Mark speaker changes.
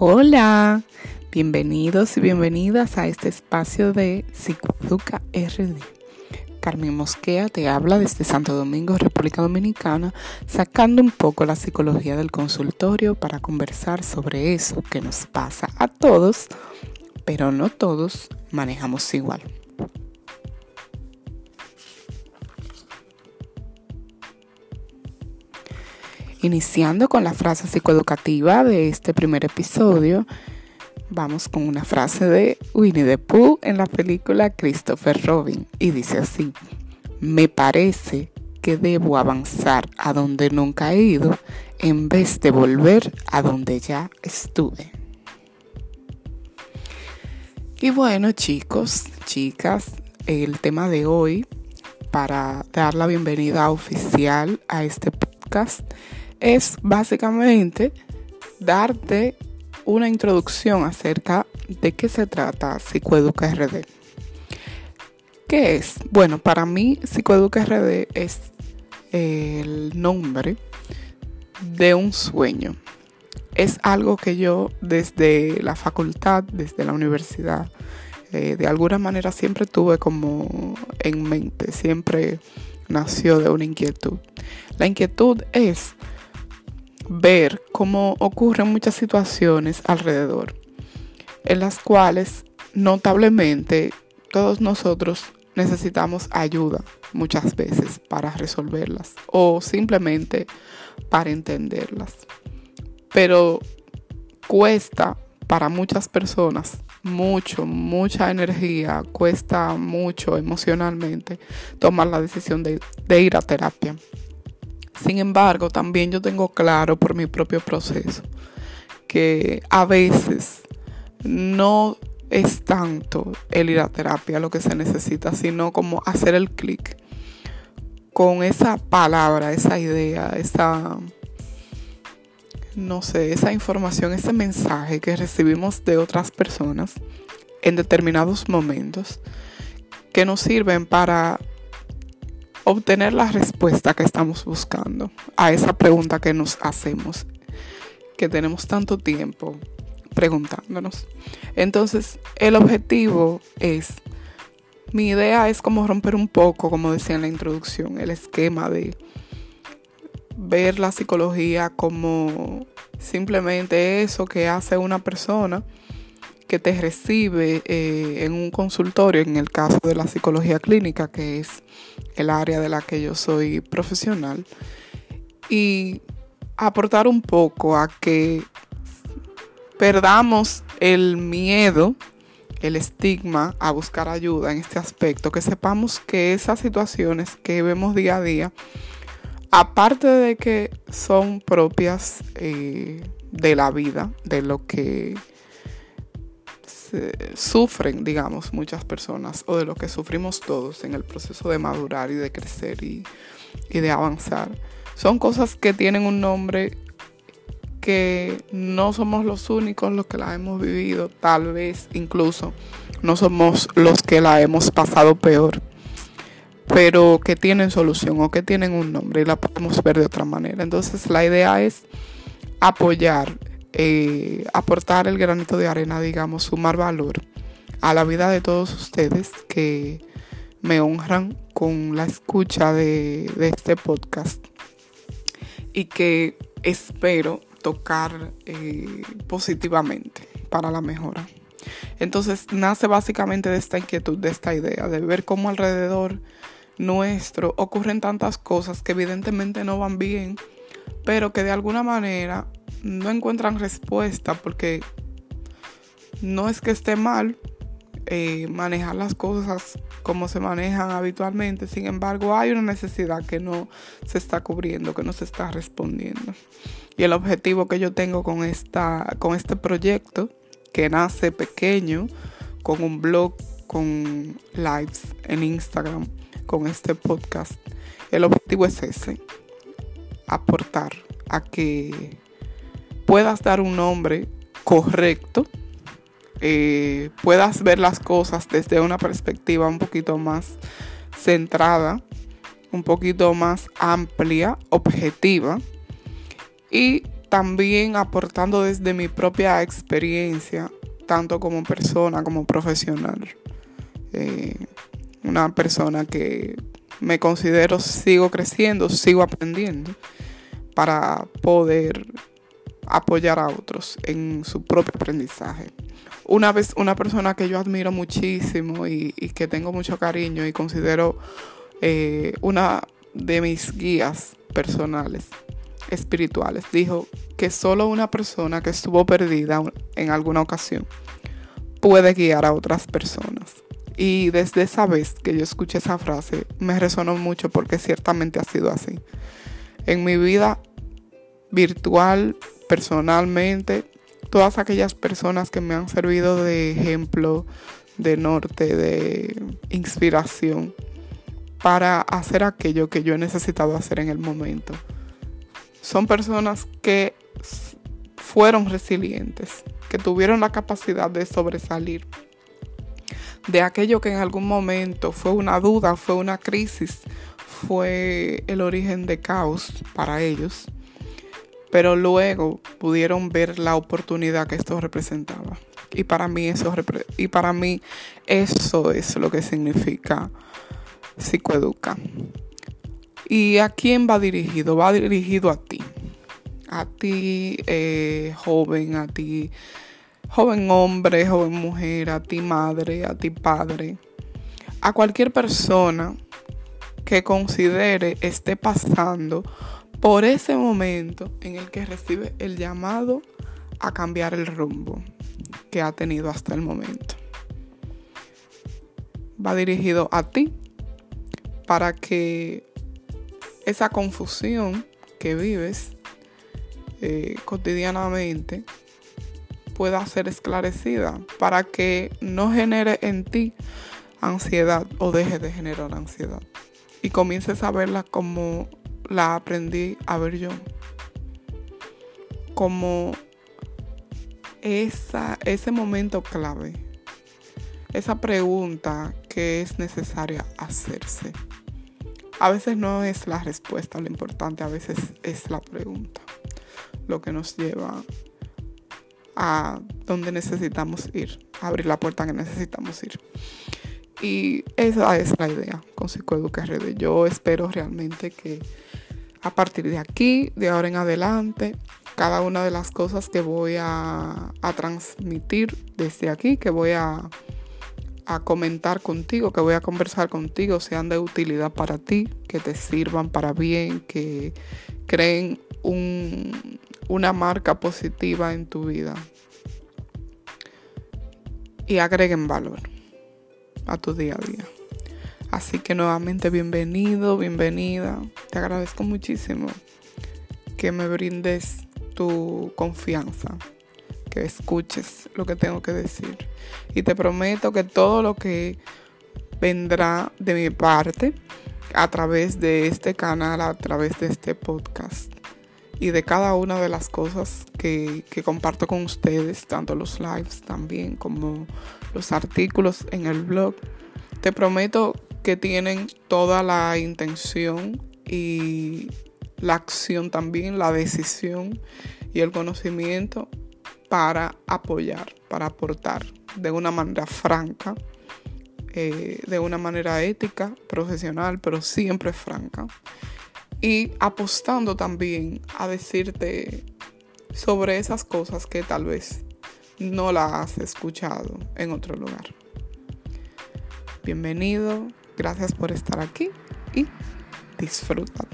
Speaker 1: Hola, bienvenidos y bienvenidas a este espacio de Psicoeduca RD. Carmen Mosquea te habla desde Santo Domingo, República Dominicana, sacando un poco la psicología del consultorio para conversar sobre eso que nos pasa a todos, pero no todos manejamos igual. Iniciando con la frase psicoeducativa de este primer episodio, vamos con una frase de Winnie the Pooh en la película Christopher Robin y dice así, me parece que debo avanzar a donde nunca he ido en vez de volver a donde ya estuve. Y bueno chicos, chicas, el tema de hoy para dar la bienvenida oficial a este podcast es básicamente darte una introducción acerca de qué se trata Psicoeduca RD. ¿Qué es? Bueno, para mí Psicoeduca RD es el nombre de un sueño. Es algo que yo desde la facultad, desde la universidad, eh, de alguna manera siempre tuve como en mente, siempre nació de una inquietud. La inquietud es ver cómo ocurren muchas situaciones alrededor, en las cuales notablemente todos nosotros necesitamos ayuda muchas veces para resolverlas o simplemente para entenderlas. Pero cuesta para muchas personas mucho, mucha energía, cuesta mucho emocionalmente tomar la decisión de, ir a terapia. Sin embargo, también yo tengo claro por mi propio proceso que a veces no es tanto el ir a terapia lo que se necesita, sino como hacer el clic con esa palabra, esa idea, esa, no sé, esa información, ese mensaje que recibimos de otras personas en determinados momentos que nos sirven para obtener la respuesta que estamos buscando a esa pregunta que nos hacemos, que tenemos tanto tiempo preguntándonos. Entonces, el objetivo es, mi idea es como romper un poco, como decía en la introducción, el esquema de ver la psicología como simplemente eso que hace una persona que te recibe eh, en un consultorio, en el caso de la psicología clínica, que es el área de la que yo soy profesional, y aportar un poco a que perdamos el miedo, el estigma a buscar ayuda en este aspecto, que sepamos que esas situaciones que vemos día a día, aparte de que son propias eh, de la vida, de lo que sufren, digamos, muchas personas o de lo que sufrimos todos en el proceso de madurar y de crecer y, y de avanzar. Son cosas que tienen un nombre que no somos los únicos los que la hemos vivido, tal vez incluso no somos los que la hemos pasado peor, pero que tienen solución o que tienen un nombre y la podemos ver de otra manera. Entonces la idea es apoyar eh, aportar el granito de arena, digamos, sumar valor a la vida de todos ustedes que me honran con la escucha de, este podcast y que espero tocar eh, positivamente para la mejora. Entonces nace básicamente de esta inquietud, de esta idea, de ver cómo alrededor nuestro ocurren tantas cosas que evidentemente no van bien, pero que de alguna manera no encuentran respuesta porque no es que esté mal eh, manejar las cosas como se manejan habitualmente, sin embargo hay una necesidad que no se está cubriendo, que no se está respondiendo. Y el objetivo que yo tengo con, esta, con este proyecto, que nace pequeño, con un blog, con lives en Instagram, con este podcast, el objetivo es ese, aportar a que puedas dar un nombre correcto, eh, puedas ver las cosas desde una perspectiva un poquito más centrada, un poquito más amplia, objetiva, y también aportando desde mi propia experiencia, tanto como persona como profesional. Eh, una persona que me considero sigo creciendo, sigo aprendiendo para poder apoyar a otros en su propio aprendizaje. Una vez, una persona que yo admiro muchísimo y, que tengo mucho cariño y considero eh, una de mis guías personales, espirituales, dijo que solo una persona que estuvo perdida en alguna ocasión puede guiar a otras personas. Y desde esa vez que yo escuché esa frase, me resonó mucho porque ciertamente ha sido así. En mi vida virtual, personalmente, todas aquellas personas que me han servido de ejemplo, de norte, de inspiración para hacer aquello que yo he necesitado hacer en el momento. Son personas que fueron resilientes, que tuvieron la capacidad de sobresalir de aquello que en algún momento fue una duda, fue una crisis, fue el origen de caos para ellos, pero luego pudieron ver la oportunidad que esto representaba. Y para mí eso, es lo que significa psicoeduca. ¿Y a quién va dirigido? Va dirigido a ti. A ti, eh, joven, a ti joven hombre, joven mujer, a ti madre, a ti padre, a cualquier persona que considere esté pasando por ese momento en el que recibe el llamado a cambiar el rumbo que ha tenido hasta el momento. Va dirigido a ti para que esa confusión que vives eh, cotidianamente pueda ser esclarecida para que no genere en ti ansiedad o deje de generar ansiedad y comiences a verla como la aprendí a ver yo como esa, ese momento clave esa pregunta que es necesaria hacerse a veces no es la respuesta lo importante a veces es la pregunta lo que nos lleva a donde necesitamos ir, abrir la puerta que necesitamos ir. Y esa es la idea con Psicoeduca. Yo espero realmente que a partir de aquí, de ahora en adelante, cada una de las cosas que voy a, transmitir desde aquí, que voy a, comentar contigo, que voy a conversar contigo, sean de utilidad para ti, que te sirvan para bien, que creen un, una marca positiva en tu vida y agreguen valor a tu día a día. Así que nuevamente bienvenido, bienvenida. Te agradezco muchísimo que me brindes tu confianza, que escuches lo que tengo que decir. Y te prometo que todo lo que vendrá de mi parte a través de este canal, a través de este podcast, y de cada una de las cosas que, comparto con ustedes, tanto los lives también como los artículos en el blog. Te prometo que tienen toda la intención y la acción también, la decisión y el conocimiento para apoyar, para aportar de una manera franca, eh, de una manera ética, profesional, pero siempre franca y apostando también a decirte sobre esas cosas que tal vez no las has escuchado en otro lugar. Bienvenido, gracias por estar aquí y disfruta.